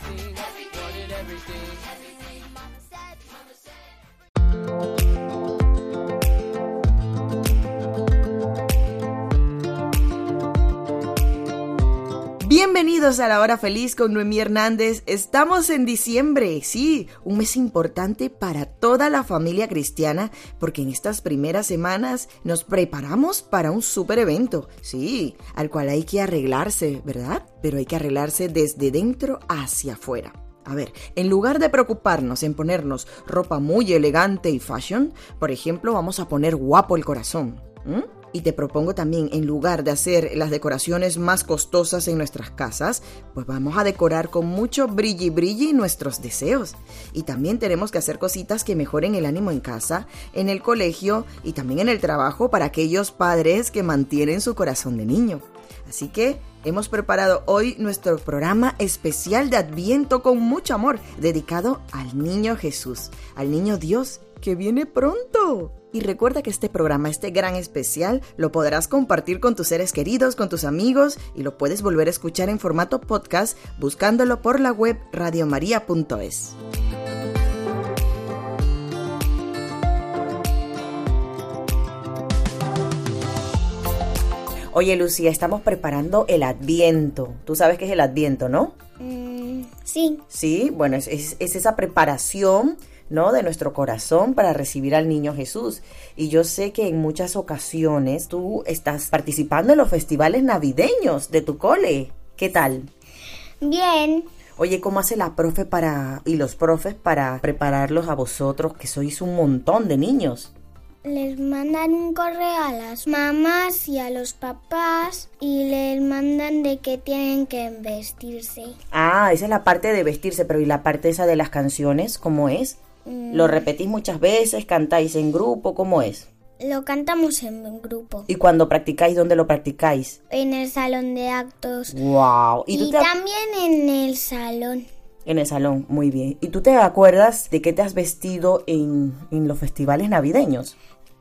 Wanted everything, wanted everything. Mama Bienvenidos a la hora feliz con Noemí Hernández. Estamos en diciembre, sí, un mes importante para toda la familia cristiana porque en estas primeras semanas nos preparamos para un super evento, sí, al cual hay que arreglarse, ¿verdad? Pero hay que arreglarse desde dentro hacia afuera. A ver, en lugar de preocuparnos en ponernos ropa muy elegante y fashion, por ejemplo, vamos a poner guapo el corazón. ¿m? Y te propongo también, en lugar de hacer las decoraciones más costosas en nuestras casas, pues vamos a decorar con mucho brilli brilli nuestros deseos. Y también tenemos que hacer cositas que mejoren el ánimo en casa, en el colegio y también en el trabajo para aquellos padres que mantienen su corazón de niño. Así que hemos preparado hoy nuestro programa especial de Adviento con mucho amor, dedicado al niño Jesús, al niño Dios, que viene pronto. Y recuerda que este programa, este gran especial, lo podrás compartir con tus seres queridos, con tus amigos y lo puedes volver a escuchar en formato podcast buscándolo por la web radiomaria.es. Oye, Lucía, estamos preparando el Adviento. Tú sabes qué es el Adviento, ¿no? Mm, sí, Sí, bueno, es, es- es esa preparación, ¿no? De nuestro corazón para recibir al niño Jesús. Y yo sé que en muchas ocasiones tú estás participando en los festivales navideños de tu cole. ¿Qué tal? bien. Oye, ¿cómo hace la profe para y los profes para prepararlos a vosotros, que sois un montón de niños? Les mandan un correo a las mamás y a los papás y les mandan de que tienen que vestirse. Ah, esa es la parte de vestirse, pero ¿y la parte esa de las canciones? ¿Cómo es? ¿Lo repetís muchas veces? ¿Cantáis en grupo? ¿Cómo es? Lo cantamos en grupo, ¿Y cuando practicáis, dónde lo practicáis? en el salón de actos Wow. ¿Y te también en el salón. en el salón, muy bien. ¿Y tú te acuerdas de qué te has vestido en, en los festivales navideños?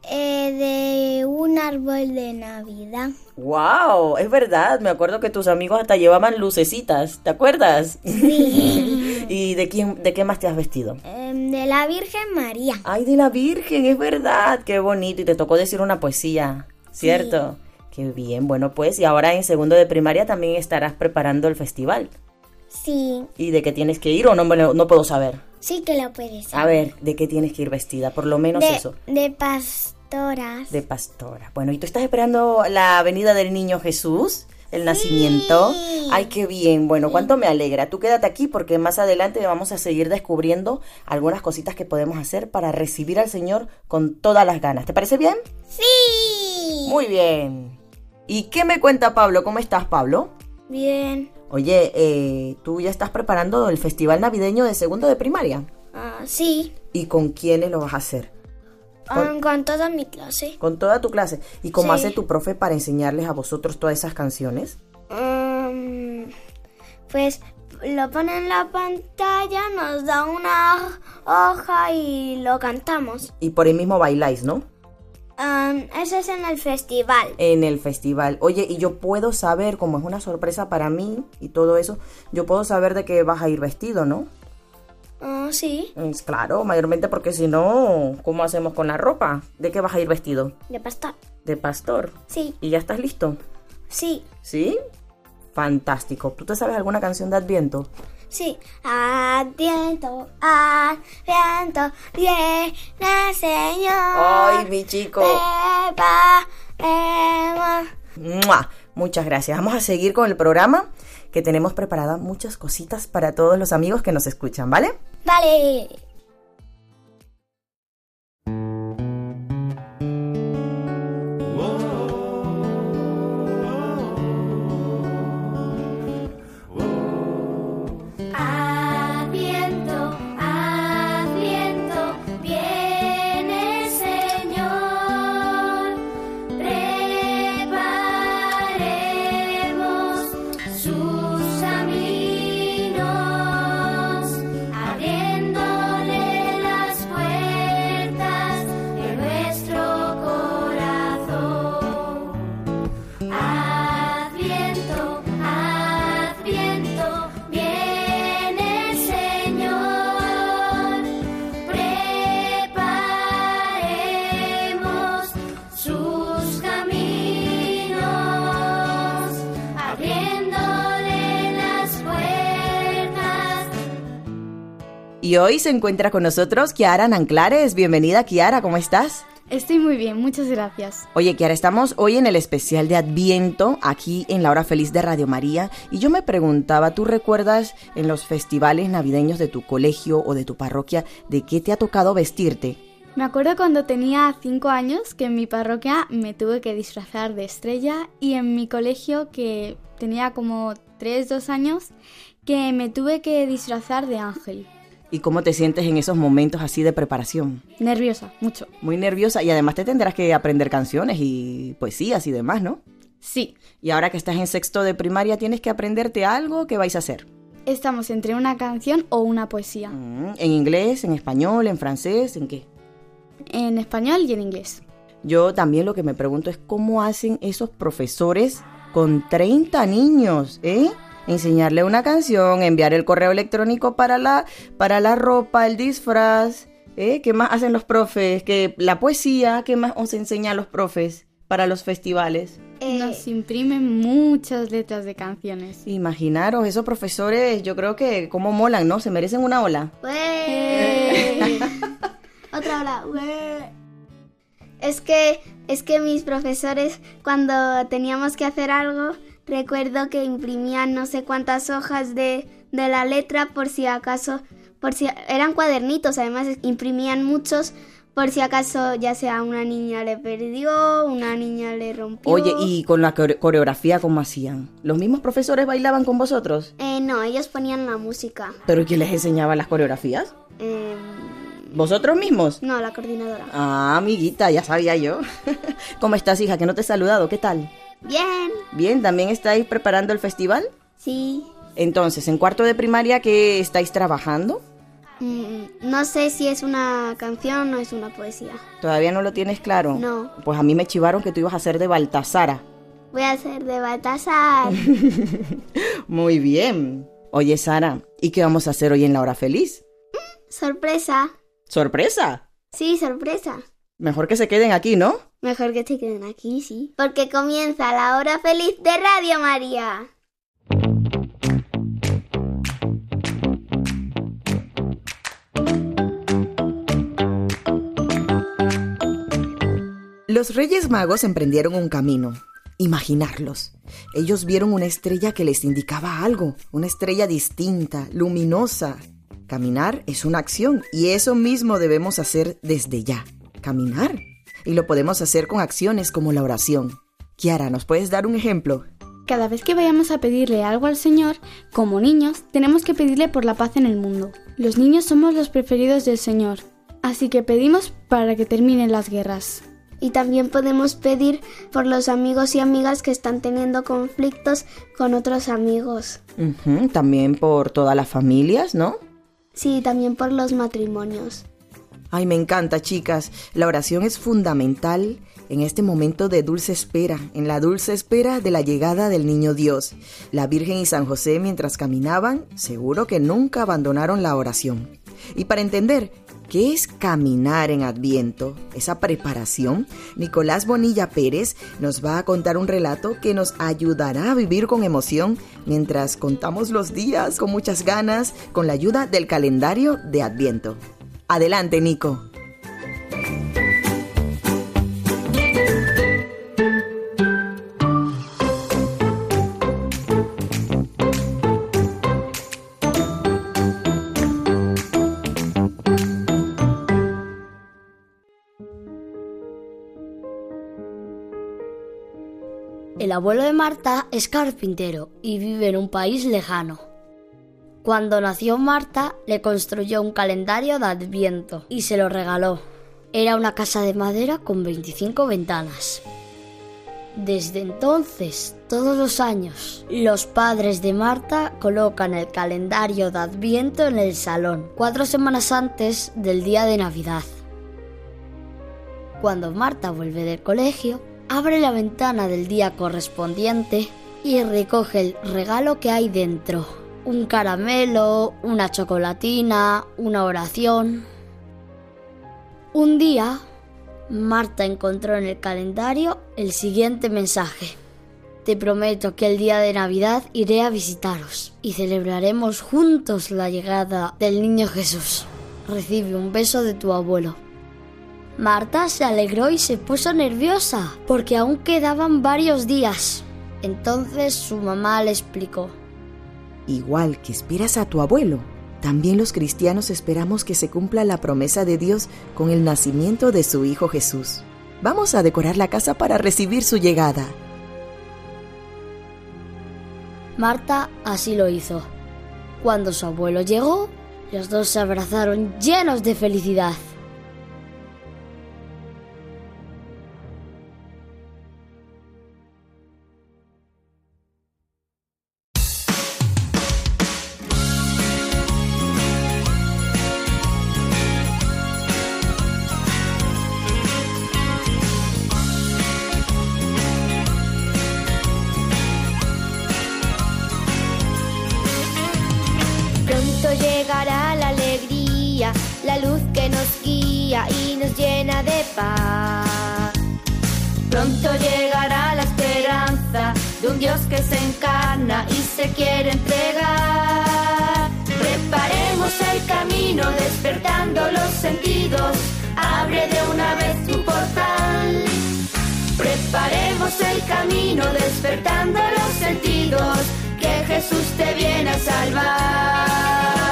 Eh, de un árbol de Navidad. Wow, es verdad. Me acuerdo que tus amigos hasta llevaban lucecitas. ¿Te acuerdas? ¿Y de quién, de qué más te has vestido? Em, de la Virgen María. Ay, de la Virgen, es verdad. Qué bonito. Y te tocó decir una poesía, ¿cierto? Qué bien. Bueno, pues, y ahora en segundo de primaria también estarás preparando el festival. Sí, ¿Y de qué tienes que ir o no, no puedo saber? Sí que lo puedes ser. A ver, ¿de qué tienes que ir vestida? Por lo menos de, eso. de pastoras. De pastora. Bueno, ¿y tú estás esperando la venida del niño Jesús? El nacimiento. Ay, qué bien. Bueno, cuánto me alegra. Tú quédate aquí porque más adelante vamos a seguir descubriendo algunas cositas que podemos hacer para recibir al Señor con todas las ganas. ¿Te parece bien? Sí. Muy bien. ¿Y qué me cuenta Pablo? ¿Cómo estás, Pablo? Bien. Oye, eh, tú ya estás preparando el festival navideño de segundo de primaria. Ah, sí. ¿Y con quiénes lo vas a hacer? Ah, con toda mi clase. Con toda tu clase. ¿Y cómo Sí. hace tu profe para enseñarles a vosotros todas esas canciones? Mm, pues lo pone en la pantalla, nos da una hoja y lo cantamos. Y por ahí mismo bailáis, ¿no? Eso es en el festival. En el festival. Oye, y yo puedo saber, como es una sorpresa para mí y todo eso, yo puedo saber de qué vas a ir vestido, ¿no? Ah, sí, Es claro, mayormente porque si no, ¿cómo hacemos con la ropa? ¿De qué vas a ir vestido? de pastor. De pastor. Sí, ¿Y ya estás listo? sí, ¿Sí? Fantástico. ¿Tú te sabes alguna canción de Adviento? Sí. Adviento, adviento, viene Señor. ¡Ay, mi chico! Muchas gracias. Vamos a seguir con el programa que tenemos preparada muchas cositas para todos los amigos que nos escuchan, ¿vale? Vale. Y hoy se encuentra con nosotros Kiara Nanclares. Bienvenida, Kiara, ¿cómo estás? Estoy muy bien, muchas gracias. Oye, Kiara, estamos hoy en el especial de Adviento, aquí en la hora feliz de Radio María, y yo me preguntaba, ¿tú recuerdas en los festivales navideños de tu colegio o de tu parroquia de qué te ha tocado vestirte? Me acuerdo cuando tenía 5 años que en mi parroquia me tuve que disfrazar de estrella y en mi colegio que tenía como 3, 2 años que me tuve que disfrazar de ángel. ¿Y cómo te sientes en esos momentos así de preparación? Nerviosa, mucho. Muy nerviosa y además te tendrás que aprender canciones y poesías y demás, ¿no? Sí, Y ahora que estás en sexto de primaria tienes que aprenderte algo que vais a hacer. estamos entre una canción o una poesía, Mm, ¿En inglés, en español, en francés, en qué? en español y en inglés. Yo también lo que me pregunto es cómo hacen esos profesores con 30 niños, ¿eh? Enseñarle una canción, enviar el correo electrónico para la, para la ropa, el disfraz, ¿eh? ¿Qué más hacen los profes? que La poesía, ¿qué más os enseñan los profes para los festivales? Nos imprimen muchas letras de canciones. Imaginaros, esos profesores, yo creo que cómo molan, ¿no? Se merecen una ola. ¡Ué! Otra. ¡Ué! Es que, es que mis profesores, cuando teníamos que hacer algo, recuerdo que imprimían no sé cuántas hojas de, de la letra por si acaso, por si eran cuadernitos, además imprimían muchos por si acaso ya sea una niña le perdió, una niña le rompió. Oye, ¿y con la core- coreografía cómo hacían? ¿Los mismos profesores bailaban con vosotros? Eh, no, ellos ponían la música. ¿Pero quién les enseñaba las coreografías? Eh, ¿Vosotros mismos? no, la coordinadora. Ah, amiguita, ya sabía yo. ¿Cómo estás, hija? Que no te he saludado. ¿Qué tal? Bien, Bien, ¿también estáis preparando el festival? sí. Entonces, en cuarto de primaria, ¿qué estáis trabajando? Mm, no sé si es una canción o es una poesía. ¿Todavía no lo tienes claro? No. Pues a mí me chivaron que tú ibas a ser de Baltasara. Voy a hacer de Baltasar. Muy bien. Oye, Sara, ¿y qué vamos a hacer hoy en la hora feliz? sorpresa. ¡Sorpresa! Sí, sorpresa. Mejor que se queden aquí, ¿no? Mejor que se queden aquí, sí. Porque comienza la hora feliz de Radio María. Los Reyes Magos emprendieron un camino. Imaginarlos. Ellos vieron una estrella que les indicaba algo, una estrella distinta, luminosa. Caminar es una acción y eso mismo debemos hacer desde ya. Caminar. Y lo podemos hacer con acciones como la oración. Kiara, ¿nos puedes dar un ejemplo? Cada vez que vayamos a pedirle algo al Señor, como niños, tenemos que pedirle por la paz en el mundo. Los niños somos los preferidos del Señor, así que pedimos para que terminen las guerras. Y también podemos pedir por los amigos y amigas que están teniendo conflictos con otros amigos. Ujú, también por todas las familias, ¿no? Sí, también por los matrimonios. Ay, me encanta, chicas. La oración es fundamental en este momento de dulce espera, en la dulce espera de la llegada del niño Dios. La Virgen y San José, mientras caminaban, seguro que nunca abandonaron la oración. Y para entender qué es caminar en Adviento, esa preparación, Nicolás Bonilla Pérez nos va a contar un relato que nos ayudará a vivir con emoción mientras contamos los días con muchas ganas con la ayuda del calendario de Adviento. Adelante, Nico. El abuelo de Marta es carpintero y vive en un país lejano. Cuando nació Marta, le construyó un calendario de Adviento y se lo regaló. Era una casa de madera con 25 ventanas. Desde entonces, todos los años, los padres de Marta colocan el calendario de Adviento en el salón, cuatro semanas antes del día de Navidad. Cuando Marta vuelve del colegio, abre la ventana del día correspondiente y recoge el regalo que hay dentro. Un caramelo, una chocolatina, una oración. Un día, Marta encontró en el calendario el siguiente mensaje. Te prometo que el día de Navidad iré a visitaros y celebraremos juntos la llegada del niño Jesús. recibe un beso de tu abuelo. Marta se alegró y se puso nerviosa, porque aún quedaban varios días. Entonces su mamá le explicó. Igual que esperas a tu abuelo, también los cristianos esperamos que se cumpla la promesa de Dios con el nacimiento de su Hijo Jesús. Vamos a decorar la casa para recibir su llegada. Marta así lo hizo. Cuando su abuelo llegó, los dos se abrazaron llenos de felicidad. Paz. Pronto llegará la esperanza de un Dios que se encarna y se quiere entregar. Preparemos el camino despertando los sentidos, abre de una vez tu portal. Preparemos el camino despertando los sentidos, que Jesús te viene a salvar.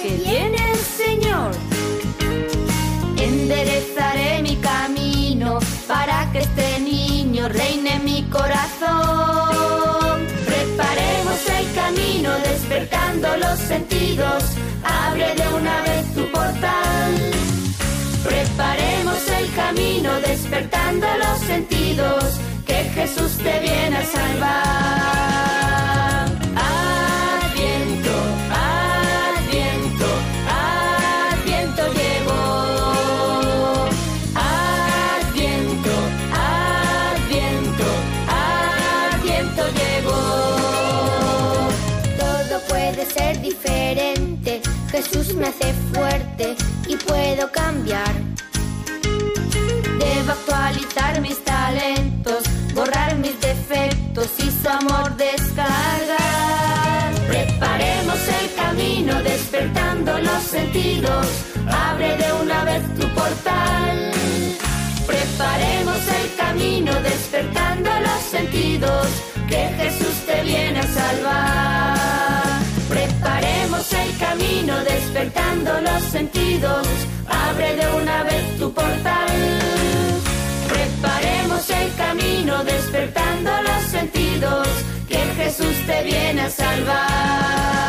Que viene el Señor. Enderezaré mi camino para que este niño reine en mi corazón. Preparemos el camino despertando los sentidos. Abre de una vez tu portal. Preparemos el camino despertando los sentidos. Que Jesús te viene a salvar. Me hace fuerte y puedo cambiar. Debo actualizar mis talentos, borrar mis defectos y su amor descargar. Preparemos el camino despertando los sentidos. Abre de una vez tu portal. Preparemos el camino despertando los sentidos. Que Jesús te viene a salvar. Camino despertando los sentidos. Abre de una vez tu portal. Preparemos el camino despertando los sentidos. Que Jesús te viene a salvar.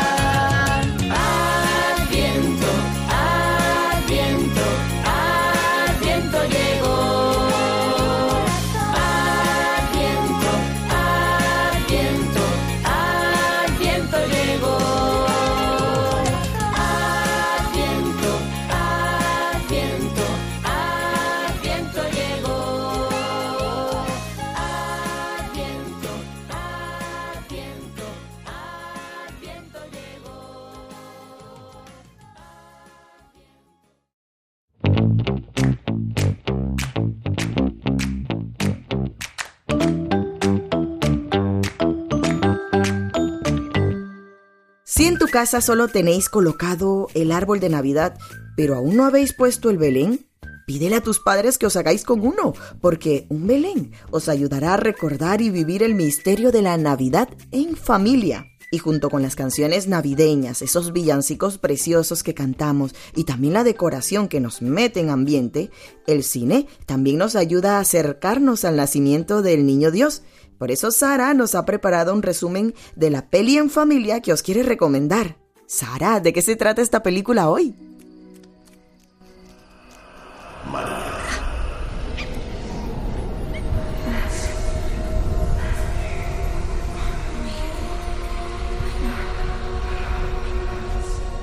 Casa solo tenéis colocado el árbol de Navidad, pero aún no habéis puesto el Belén, pídele a tus padres que os hagáis con uno, porque un Belén os ayudará a recordar y vivir el misterio de la Navidad en familia. Y junto con las canciones navideñas, esos villancicos preciosos que cantamos y también la decoración que nos mete en ambiente, el cine también nos ayuda a acercarnos al nacimiento del niño Dios. Por eso Sara nos ha preparado un resumen de la peli en familia que os quiere recomendar. Sara, ¿de qué se trata esta película hoy?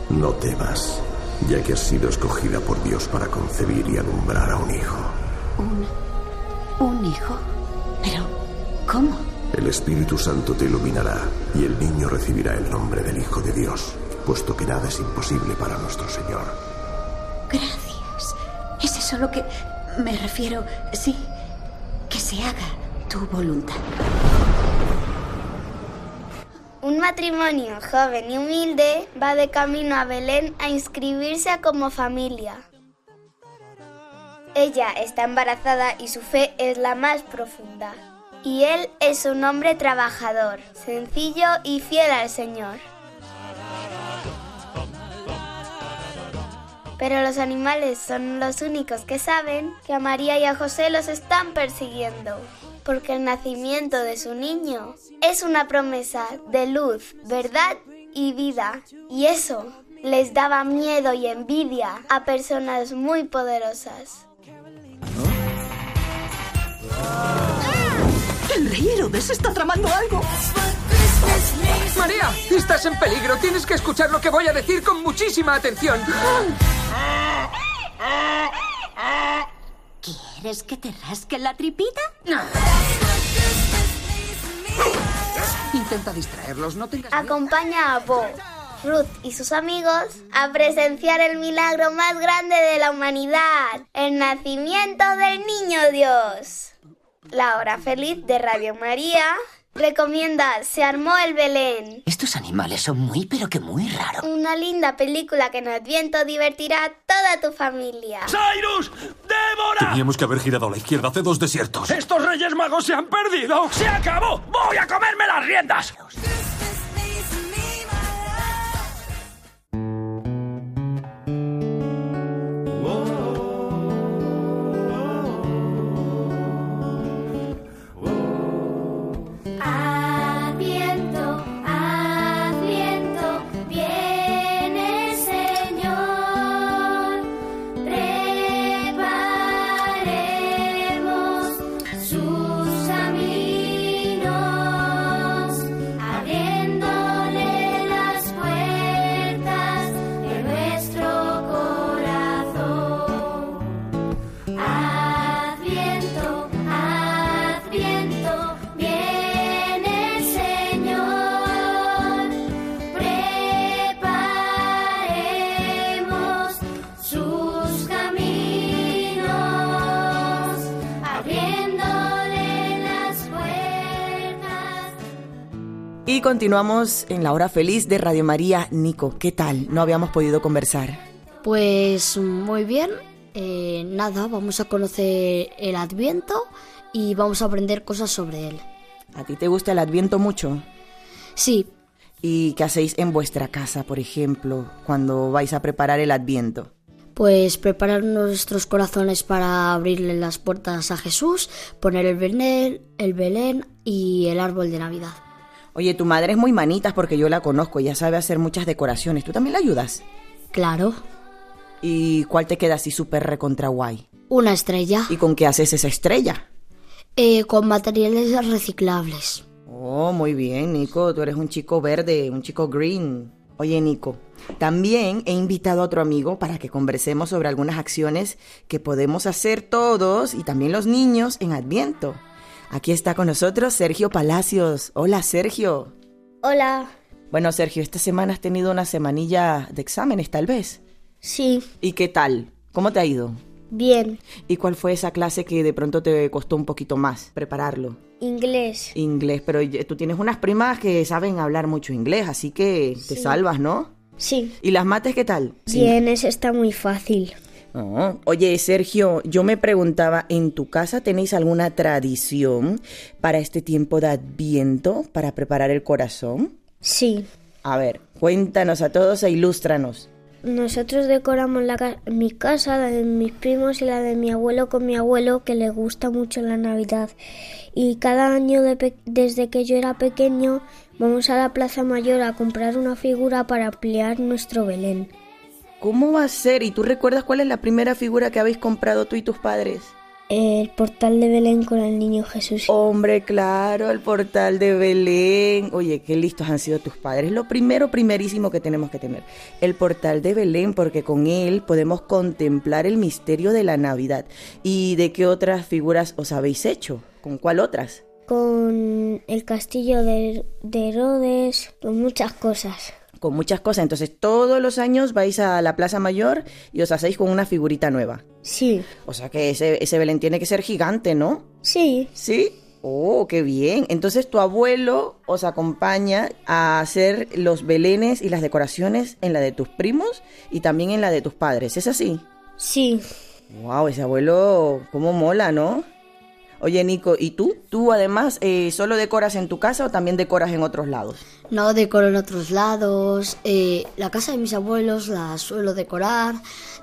No temas, ya que has sido escogida por Dios para concebir y alumbrar a un hijo. ¿Un, un hijo? Pero, ¿cómo? El Espíritu Santo te iluminará y el niño recibirá el nombre del Hijo de Dios, puesto que nada es imposible para nuestro Señor. Gracias. ¿Es eso lo que me refiero? Sí. Que se haga tu voluntad. Un matrimonio joven y humilde va de camino a Belén a inscribirse como familia. Ella está embarazada y su fe es la más profunda. Y él es un hombre trabajador, sencillo y fiel al Señor. Pero los animales son los únicos que saben que a María y a José los están persiguiendo, porque el nacimiento de su niño es una promesa de luz, verdad y vida. Y eso les daba miedo y envidia a personas muy poderosas. El rey Herodes está tramando algo. María, estás en peligro. Tienes que escuchar lo que voy a decir con muchísima atención. ¿Quieres que te rasque la tripita? Intenta distraerlos, no tengas miedo. Acompaña a Bo, Ruth y sus amigos a presenciar el milagro más grande de la humanidad, el nacimiento del niño Dios. La hora feliz de Radio María recomienda Se armó el Belén, Estos animales son muy, pero que muy raros. una linda película que en Adviento divertirá a toda tu familia. ¡Cyrus! ¡Débora! Teníamos que haber girado a la izquierda hace dos desiertos. ¡Estos reyes magos se han perdido! ¡Se acabó! ¡Voy a comerme las riendas! Adviento, continuamos en la hora feliz de Radio María. Nico, ¿qué tal? No habíamos podido conversar. Pues muy bien. Eh, nada, vamos a conocer el Adviento y vamos a aprender cosas sobre él. ¿A ti te gusta el Adviento mucho? Sí, ¿Y qué hacéis en vuestra casa, por ejemplo, cuando vais a preparar el Adviento? pues preparar nuestros corazones para abrirle las puertas a Jesús, poner el Belén, el Belén y el árbol de Navidad. Oye, tu madre es muy manitas porque yo la conozco, ya sabe hacer muchas decoraciones. ¿Tú también la ayudas? Claro, ¿Y cuál te queda así súper recontra guay? una estrella ¿Y con qué haces esa estrella? eh, con materiales reciclables. Oh, muy bien, Nico. Tú eres un chico verde, un chico green. Oye, Nico, también he invitado a otro amigo para que conversemos sobre algunas acciones que podemos hacer todos y también los niños en Adviento. Aquí está con nosotros Sergio Palacios. Hola, Sergio. Hola. Bueno, Sergio, esta semana has tenido una semanilla de exámenes, tal vez. Sí, ¿Y qué tal? ¿Cómo te ha ido? bien. ¿Y cuál fue esa clase que de pronto te costó un poquito más prepararlo? Inglés. Inglés, pero tú tienes unas primas que saben hablar mucho inglés, así que te salvas, ¿no? Sí. ¿Y las mates qué tal? Bien, ese está muy fácil. Oh, Oye, Sergio, yo me preguntaba, ¿en tu casa tenéis alguna tradición para este tiempo de Adviento, para preparar el corazón? Sí. A ver, cuéntanos a todos e ilústranos. Nosotros decoramos la ca- mi casa, la de mis primos y la de mi abuelo con mi abuelo que le gusta mucho la Navidad. Y cada año de desde que yo era pequeño vamos a la Plaza Mayor a comprar una figura para ampliar nuestro Belén. ¿Cómo va a ser? ¿Y tú recuerdas cuál es la primera figura que habéis comprado tú y tus padres? El portal de Belén con el niño Jesús. Hombre, claro, el portal de Belén. Oye, qué listos han sido tus padres. Lo primero, primerísimo que tenemos que tener. El portal de Belén, porque con él podemos contemplar el misterio de la Navidad. ¿Y de qué otras figuras os habéis hecho? ¿Con cuál otras? con el castillo de, de Herodes, con muchas cosas. Con muchas cosas. Entonces, todos los años vais a la Plaza Mayor y os hacéis con una figurita nueva. Sí. O sea que ese, ese Belén tiene que ser gigante, ¿no? Sí. ¿Sí? Oh, qué bien. Entonces tu abuelo os acompaña a hacer los belenes y las decoraciones en la de tus primos y también en la de tus padres. ¿Es así? Sí. Wow, ese abuelo, cómo mola, ¿no? Oye, Nico, ¿y tú? ¿Tú además eh, solo decoras en tu casa o también decoras en otros lados? No decoro en otros lados. eh, la casa de mis abuelos la suelo decorar.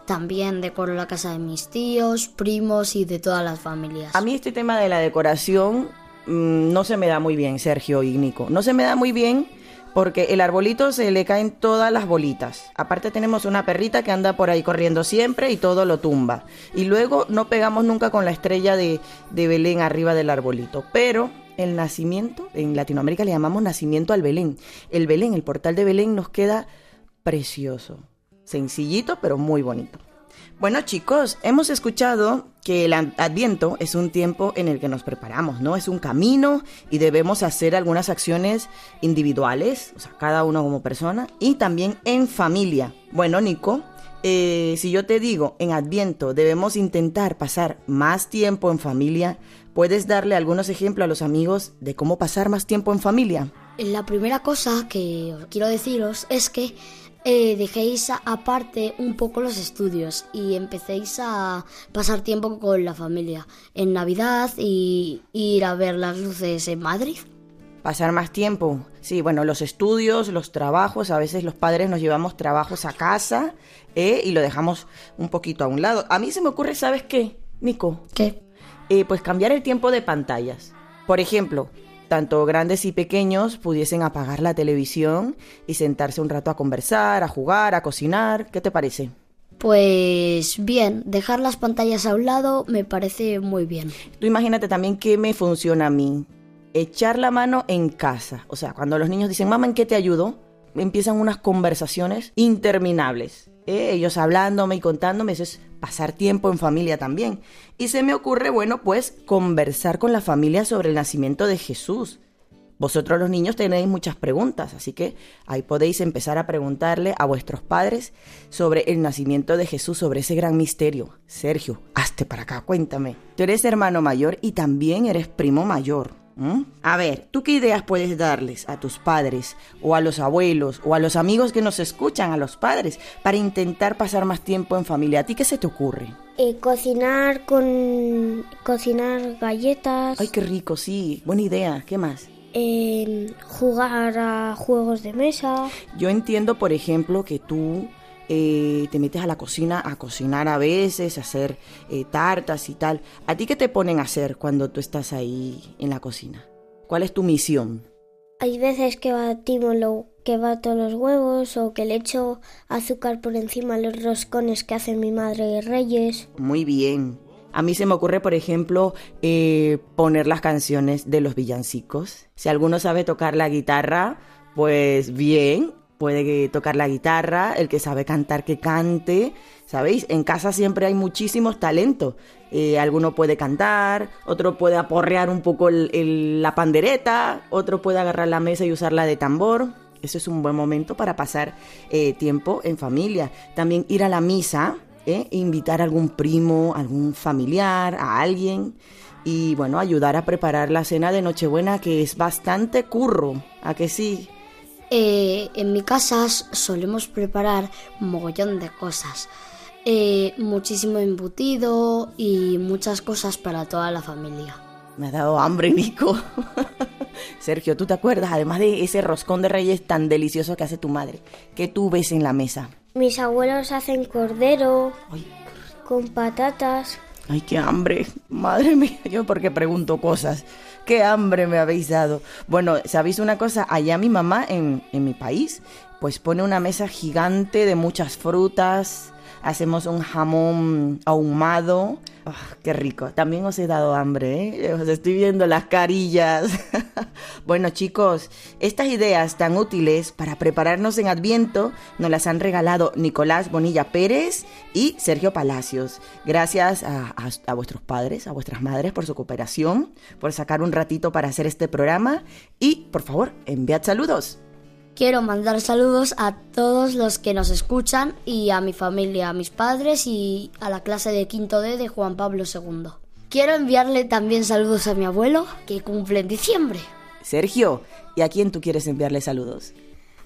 También decoro la casa de mis tíos, primos y de todas las familias. A mí este tema de la decoración mm, no se me da muy bien, Sergio y Nico. No se me da muy bien porque el arbolito se le caen todas las bolitas. Aparte tenemos una perrita que anda por ahí corriendo siempre y todo lo tumba. Y luego no pegamos nunca con la estrella de, de Belén arriba del arbolito. Pero el nacimiento, en Latinoamérica le llamamos nacimiento al Belén. El Belén, el portal de Belén nos queda precioso. Sencillito, pero muy bonito. Bueno chicos, hemos escuchado que el ad- adviento es un tiempo en el que nos preparamos, ¿no? Es un camino y debemos hacer algunas acciones individuales, o sea, cada uno como persona, y también en familia. Bueno, Nico, eh, si yo te digo, en adviento debemos intentar pasar más tiempo en familia, ¿puedes darle algunos ejemplos a los amigos de cómo pasar más tiempo en familia? La primera cosa que quiero deciros es que eh, dejéis aparte un poco los estudios y empecéis a pasar tiempo con la familia en Navidad y ir a ver las luces en Madrid. Pasar más tiempo. Sí, bueno, los estudios, los trabajos, a veces los padres nos llevamos trabajos a casa ¿eh? y lo dejamos un poquito a un lado. A mí se me ocurre, ¿sabes qué, Nico? ¿Qué? Eh, pues cambiar el tiempo de pantallas. Por ejemplo, tanto grandes y pequeños pudiesen apagar la televisión y sentarse un rato a conversar, a jugar, a cocinar. ¿Qué te parece? Pues bien, dejar las pantallas a un lado me parece muy bien. Tú imagínate también qué me funciona a mí. Echar la mano en casa. O sea, cuando los niños dicen, mamá, ¿en qué te ayudo? Empiezan unas conversaciones interminables. ¿eh? Ellos hablándome y contándome, eso es pasar tiempo en familia también. Y se me ocurre, bueno, pues conversar con la familia sobre el nacimiento de Jesús. Vosotros los niños tenéis muchas preguntas, así que ahí podéis empezar a preguntarle a vuestros padres sobre el nacimiento de Jesús, sobre ese gran misterio. Sergio, hazte para acá, cuéntame. Tú eres hermano mayor y también eres primo mayor. ¿M? A ver, ¿tú qué ideas puedes darles a tus padres o a los abuelos o a los amigos que nos escuchan, a los padres, para intentar pasar más tiempo en familia? ¿A ti qué se te ocurre? Eh, cocinar con cocinar galletas, Ay, qué rico, sí, buena idea. ¿Qué más? eh, jugar a juegos de mesa. Yo entiendo, por ejemplo, que tú eh, te metes a la cocina a cocinar a veces, a hacer eh, tartas y tal. ¿A ti qué te ponen a hacer cuando tú estás ahí en la cocina? ¿Cuál es tu misión? Hay veces que batimos lo que bato los huevos o que le echo azúcar por encima de los roscones que hacen mi madre y Reyes. Muy bien. A mí se me ocurre, por ejemplo, eh, poner las canciones de los villancicos. Si alguno sabe tocar la guitarra, pues bien, puede tocar la guitarra, el que sabe cantar que cante, ¿sabéis? En casa siempre hay muchísimos talentos. Eh, alguno puede cantar, otro puede aporrear un poco el- la pandereta, otro puede agarrar la mesa y usarla de tambor. Eso es un buen momento para pasar eh, tiempo en familia. También ir a la misa, ¿eh? invitar a algún primo, algún familiar, a alguien. Y bueno, ayudar a preparar la cena de Nochebuena, que es bastante curro. ¿A que sí? Eh, en mi casa solemos preparar un mogollón de cosas. Eh, muchísimo embutido y muchas cosas para toda la familia. Me ha dado hambre, Nico. Sergio, ¿tú te acuerdas? Además de ese roscón de reyes tan delicioso que hace tu madre, ¿qué tú ves en la mesa? Mis abuelos hacen cordero con patatas. Ay, qué hambre. Madre mía, yo porque pregunto cosas. Qué hambre me habéis dado. Bueno, ¿sabéis una cosa? Allá mi mamá en, en mi país, pues pone una mesa gigante de muchas frutas. Hacemos un jamón ahumado. Ah, qué rico. También os he dado hambre, ¿eh? Os estoy viendo las carillas. Bueno chicos, estas ideas tan útiles para prepararnos en Adviento nos las han regalado Nicolás Bonilla Pérez y Sergio Palacios. Gracias a, a- vuestros padres, a vuestras madres por su cooperación, por sacar un ratito para hacer este programa y por favor, enviad saludos. Quiero mandar saludos a todos los que nos escuchan y a mi familia, a mis padres y a la clase de quinto D de Juan Pablo II. Quiero enviarle también saludos a mi abuelo, que cumple en diciembre. Sergio, ¿y a quién tú quieres enviarle saludos?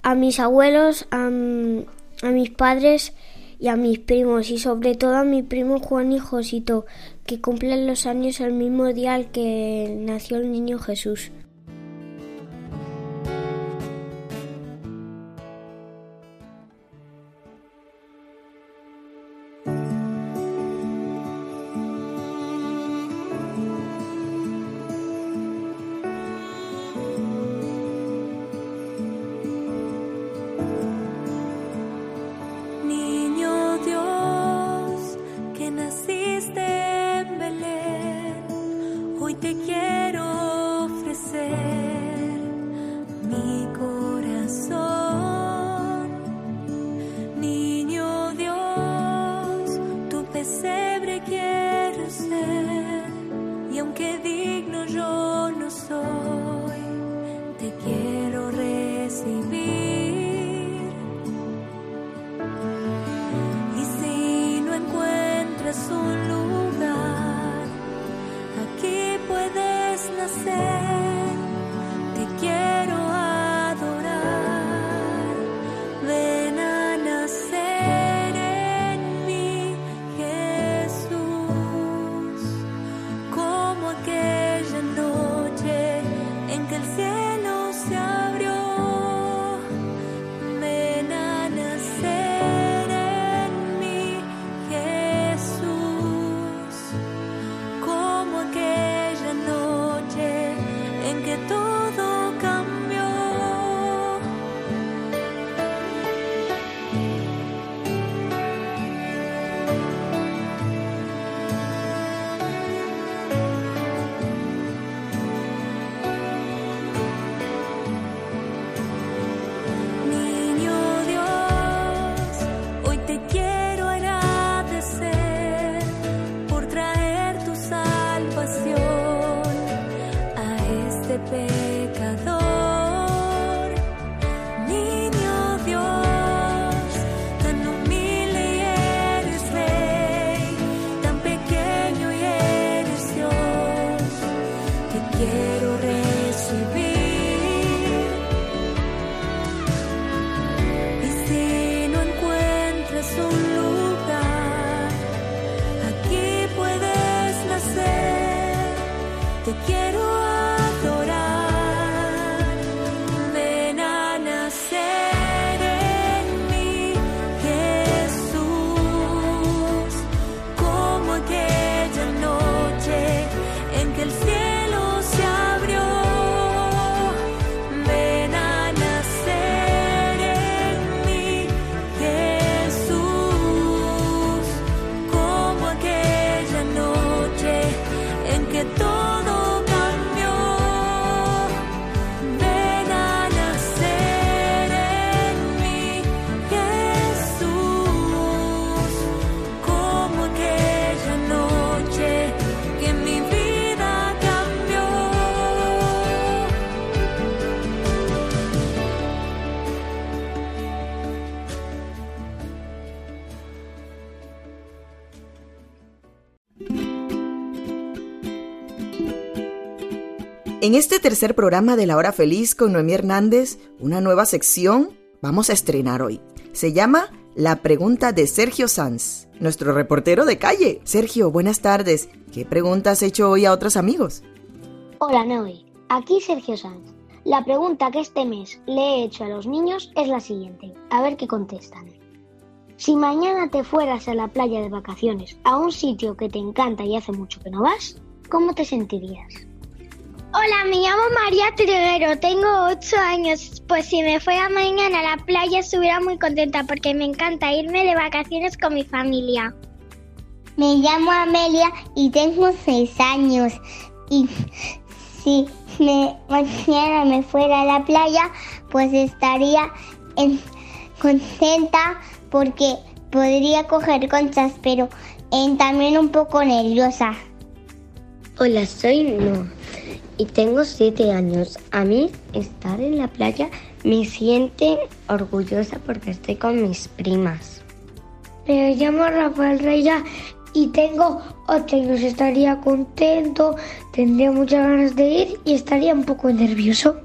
A mis abuelos, a, a mis padres y a mis primos y sobre todo a mi primo Juan y Josito, que cumplen los años el mismo día al que nació el niño Jesús. En este tercer programa de La Hora Feliz con Noemí Hernández, una nueva sección vamos a estrenar hoy. Se llama La Pregunta de Sergio Sanz, nuestro reportero de calle. Sergio, buenas tardes. ¿Qué pregunta has hecho hoy a otros amigos? Hola Noé, aquí Sergio Sanz. La pregunta que este mes le he hecho a los niños es la siguiente, a ver qué contestan. Si mañana te fueras a la playa de vacaciones, a un sitio que te encanta y hace mucho que no vas, ¿cómo te sentirías? Hola, me llamo María Triguero, tengo 8 años. Pues si me fuera mañana a la playa estuviera muy contenta porque me encanta irme de vacaciones con mi familia. Me llamo Amelia y tengo seis años. Y si me, mañana me fuera a la playa, pues estaría en- contenta porque podría coger conchas, pero eh, también un poco nerviosa. Hola, soy No y tengo siete años. A mí estar en la playa me siente orgullosa porque estoy con mis primas. Me llamo Rafael Reya y tengo ocho años. Estaría contento, tendría muchas ganas de ir y estaría un poco nervioso.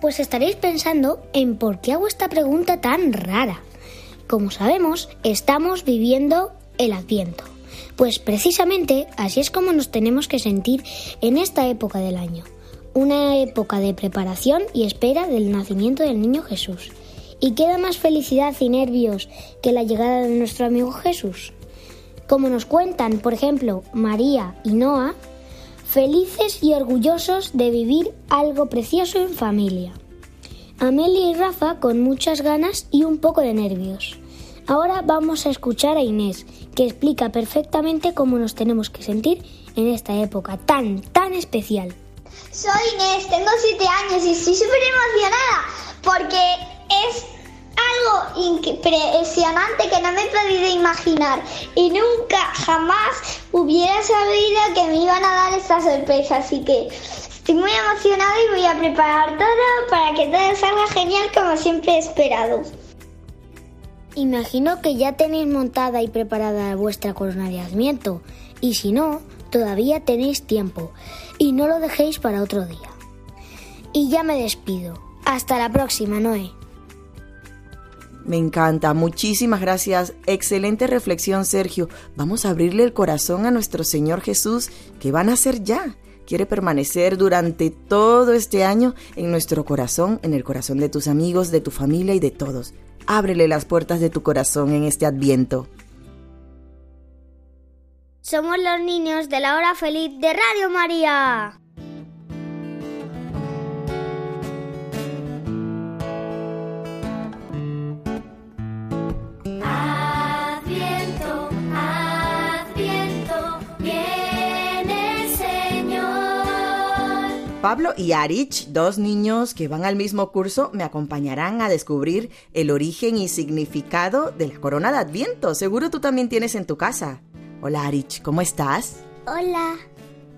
Pues estaréis pensando en por qué hago esta pregunta tan rara. Como sabemos, estamos viviendo el Adviento. Pues precisamente así es como nos tenemos que sentir en esta época del año. Una época de preparación y espera del nacimiento del niño Jesús. ¿Y qué da más felicidad y nervios que la llegada de nuestro amigo Jesús? Como nos cuentan, por ejemplo, María y Noah, felices y orgullosos de vivir algo precioso en familia. Amelia y Rafa con muchas ganas y un poco de nervios. Ahora vamos a escuchar a Inés, que explica perfectamente cómo nos tenemos que sentir en esta época tan, tan especial. Soy Inés, tengo 7 años y estoy súper emocionada porque es algo impresionante que no me he podido imaginar y nunca jamás hubiera sabido que me iban a dar esta sorpresa. Así que estoy muy emocionada y voy a preparar todo para que todo salga genial como siempre he esperado. Imagino que ya tenéis montada y preparada vuestra corona de Adviento, y si no, todavía tenéis tiempo, y no lo dejéis para otro día. Y ya me despido. Hasta la próxima, Noé. Me encanta, muchísimas gracias. Excelente reflexión, Sergio. Vamos a abrirle el corazón a nuestro Señor Jesús, que van a hacer ya. Quiere permanecer durante todo este año en nuestro corazón, en el corazón de tus amigos, de tu familia y de todos. Ábrele las puertas de tu corazón en este adviento. Somos los niños de la hora feliz de Radio María. Pablo y Arich, dos niños que van al mismo curso, me acompañarán a descubrir el origen y significado de la corona de Adviento. Seguro tú también tienes en tu casa. Hola Arich, ¿cómo estás? Hola.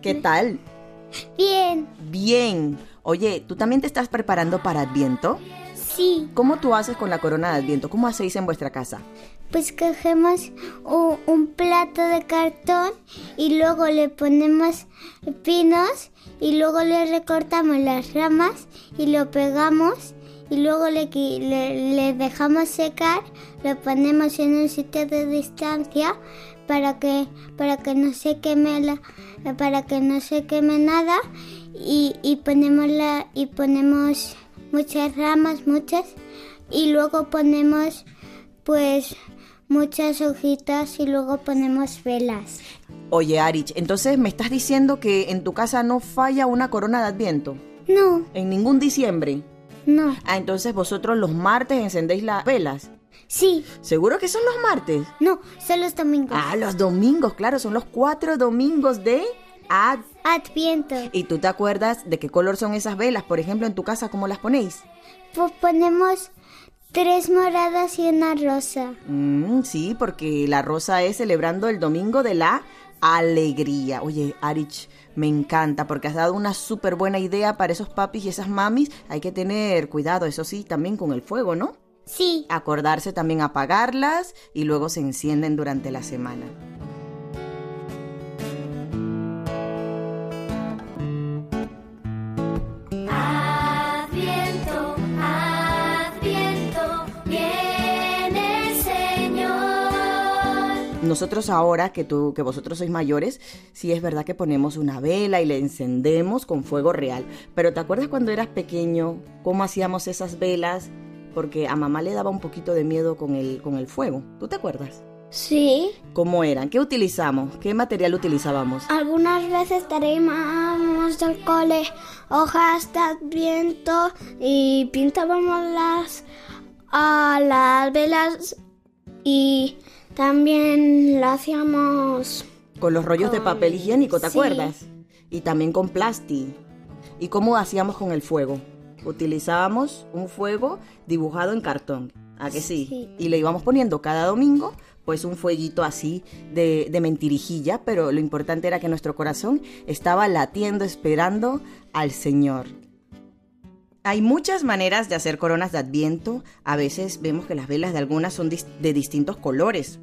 ¿Qué tal? Bien. Bien. Oye, ¿tú también te estás preparando para Adviento? Sí. ¿Cómo tú haces con la corona de Adviento? ¿Cómo hacéis en vuestra casa? Pues cogemos un, plato de cartón y luego le ponemos pinos y luego le recortamos las ramas y lo pegamos y luego le, le, le dejamos secar, lo ponemos en un sitio de distancia para que para que no se queme la, para que no se queme nada y, y ponemos la y ponemos muchas ramas muchas y luego ponemos pues muchas hojitas y luego ponemos velas. Oye, Arich, entonces me estás diciendo que en tu casa no falla una corona de Adviento. No, En ningún diciembre. no. Ah, entonces vosotros los martes encendéis las velas. Sí. ¿Seguro que son los martes? No, son los domingos. Ah, los domingos, claro, son los cuatro domingos de Ad. Adviento. ¿Y tú te acuerdas de qué color son esas velas? Por ejemplo, en tu casa, ¿cómo las ponéis? Pues ponemos tres moradas y una rosa. Mm, sí, porque la rosa es celebrando el domingo de la alegría. Oye, Arich, me encanta porque has dado una súper buena idea para esos papis y esas mamis. Hay que tener cuidado, eso sí, también con el fuego, ¿no? Sí. Acordarse también apagarlas y luego se encienden durante la semana. Nosotros ahora que tú, que vosotros sois mayores, sí es verdad que ponemos una vela y la encendemos con fuego real. Pero ¿te acuerdas cuando eras pequeño cómo hacíamos esas velas? Porque a mamá le daba un poquito de miedo con el, con el fuego. ¿Tú te acuerdas? Sí. ¿Cómo eran? ¿Qué utilizamos? ¿Qué material utilizábamos? Algunas veces traíamos del cole hojas de adviento y pintábamos las a las velas y también lo hacíamos Con los rollos de papel higiénico, ¿te sí. acuerdas? y también con plasti. ¿Y cómo hacíamos con el fuego? Utilizábamos un fuego dibujado en cartón. ¿A que sí? Sí. Y le íbamos poniendo cada domingo pues un fueguito así de, de mentirijilla, pero lo importante era que nuestro corazón estaba latiendo esperando al Señor. Hay muchas maneras de hacer coronas de adviento. A veces vemos que las velas de algunas son de distintos colores,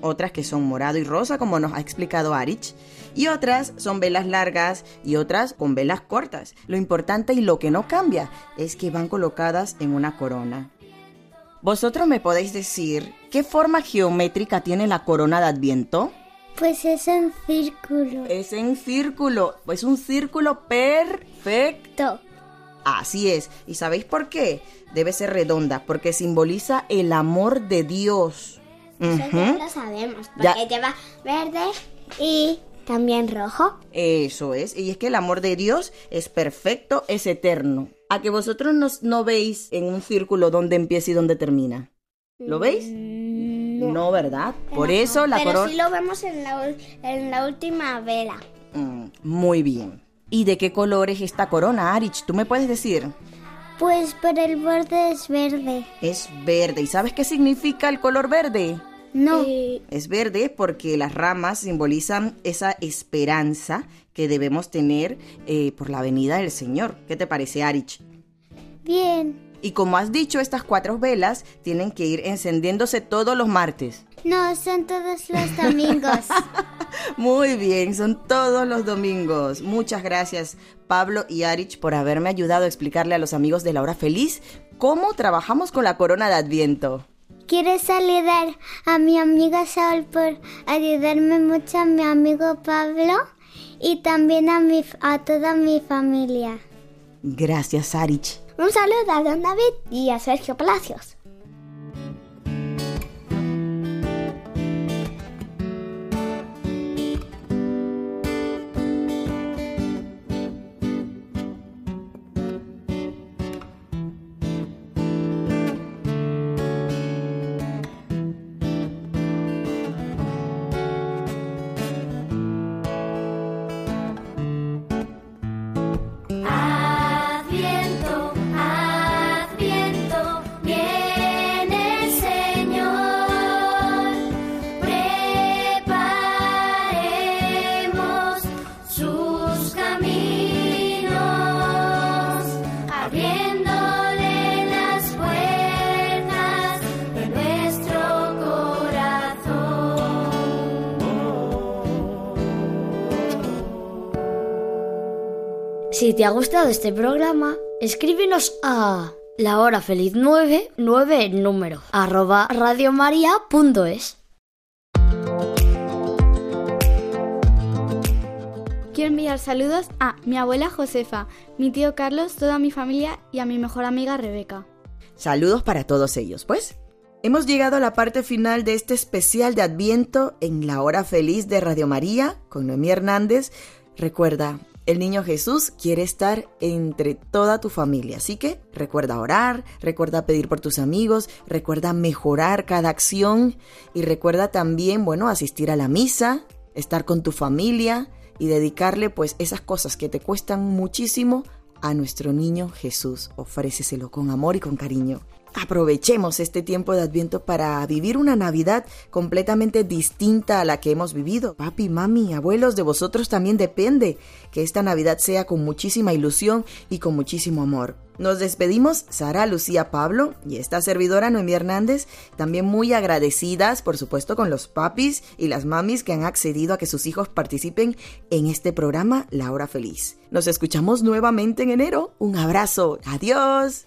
otras que son morado y rosa, como nos ha explicado Arich, y otras son velas largas y otras con velas cortas. Lo importante y lo que no cambia es que van colocadas en una corona. ¿Vosotros me podéis decir qué forma geométrica tiene la corona de adviento? Pues es en círculo. Es en círculo, es un círculo perfecto. Así es. ¿Y sabéis por qué? Debe ser redonda, porque simboliza el amor de Dios. Eso ya lo sabemos, porque Ya. lleva verde y también rojo. Eso es. Y es que el amor de Dios es perfecto, es eterno. A que vosotros no, no veis en un círculo dónde empieza y dónde termina. ¿Lo veis? No, ¿verdad? Por eso la Pero corona... sí lo vemos en la, ul- en la última vela. Mm, muy bien. ¿Y de qué color es esta corona, Arich? ¿Tú me puedes decir? Pues por el borde es verde. Es verde. ¿Y sabes qué significa el color verde? No. Es verde porque las ramas simbolizan esa esperanza que debemos tener eh, por la venida del Señor. ¿Qué te parece, Arich? Bien. Y como has dicho, estas cuatro velas tienen que ir encendiéndose todos los martes. No, son todos los domingos. Muy bien, son todos los domingos. Muchas gracias, Pablo y Arich, por haberme ayudado a explicarle a los amigos de la hora feliz cómo trabajamos con la corona de Adviento. Quiero saludar a mi amiga Saúl por ayudarme mucho, a mi amigo Pablo y también a, mi, a toda mi familia. Gracias, Arich. Un saludo a Don David y a Sergio Palacios. Si te ha gustado este programa, escríbenos a la hora feliz 9, 9 en número, arroba radiomaria.es. Quiero enviar saludos a mi abuela Josefa, mi tío Carlos, toda mi familia y a mi mejor amiga Rebeca. Saludos para todos ellos, pues. Hemos llegado a la parte final de este especial de Adviento en la hora feliz de Radio María con Noemí Hernández. Recuerda, el niño Jesús quiere estar entre toda tu familia, así que recuerda orar, recuerda pedir por tus amigos, recuerda mejorar cada acción y recuerda también, bueno, asistir a la misa, estar con tu familia y dedicarle pues esas cosas que te cuestan muchísimo a nuestro niño Jesús. Ofréceselo con amor y con cariño. Aprovechemos este tiempo de Adviento para vivir una Navidad completamente distinta a la que hemos vivido. Papi, mami, abuelos, de vosotros también depende que esta Navidad sea con muchísima ilusión y con muchísimo amor. Nos despedimos, Sara, Lucía, Pablo y esta servidora Noemí Hernández, también muy agradecidas, por supuesto, con los papis y las mamis que han accedido a que sus hijos participen en este programa La Hora Feliz. Nos escuchamos nuevamente en enero. Un abrazo. Adiós.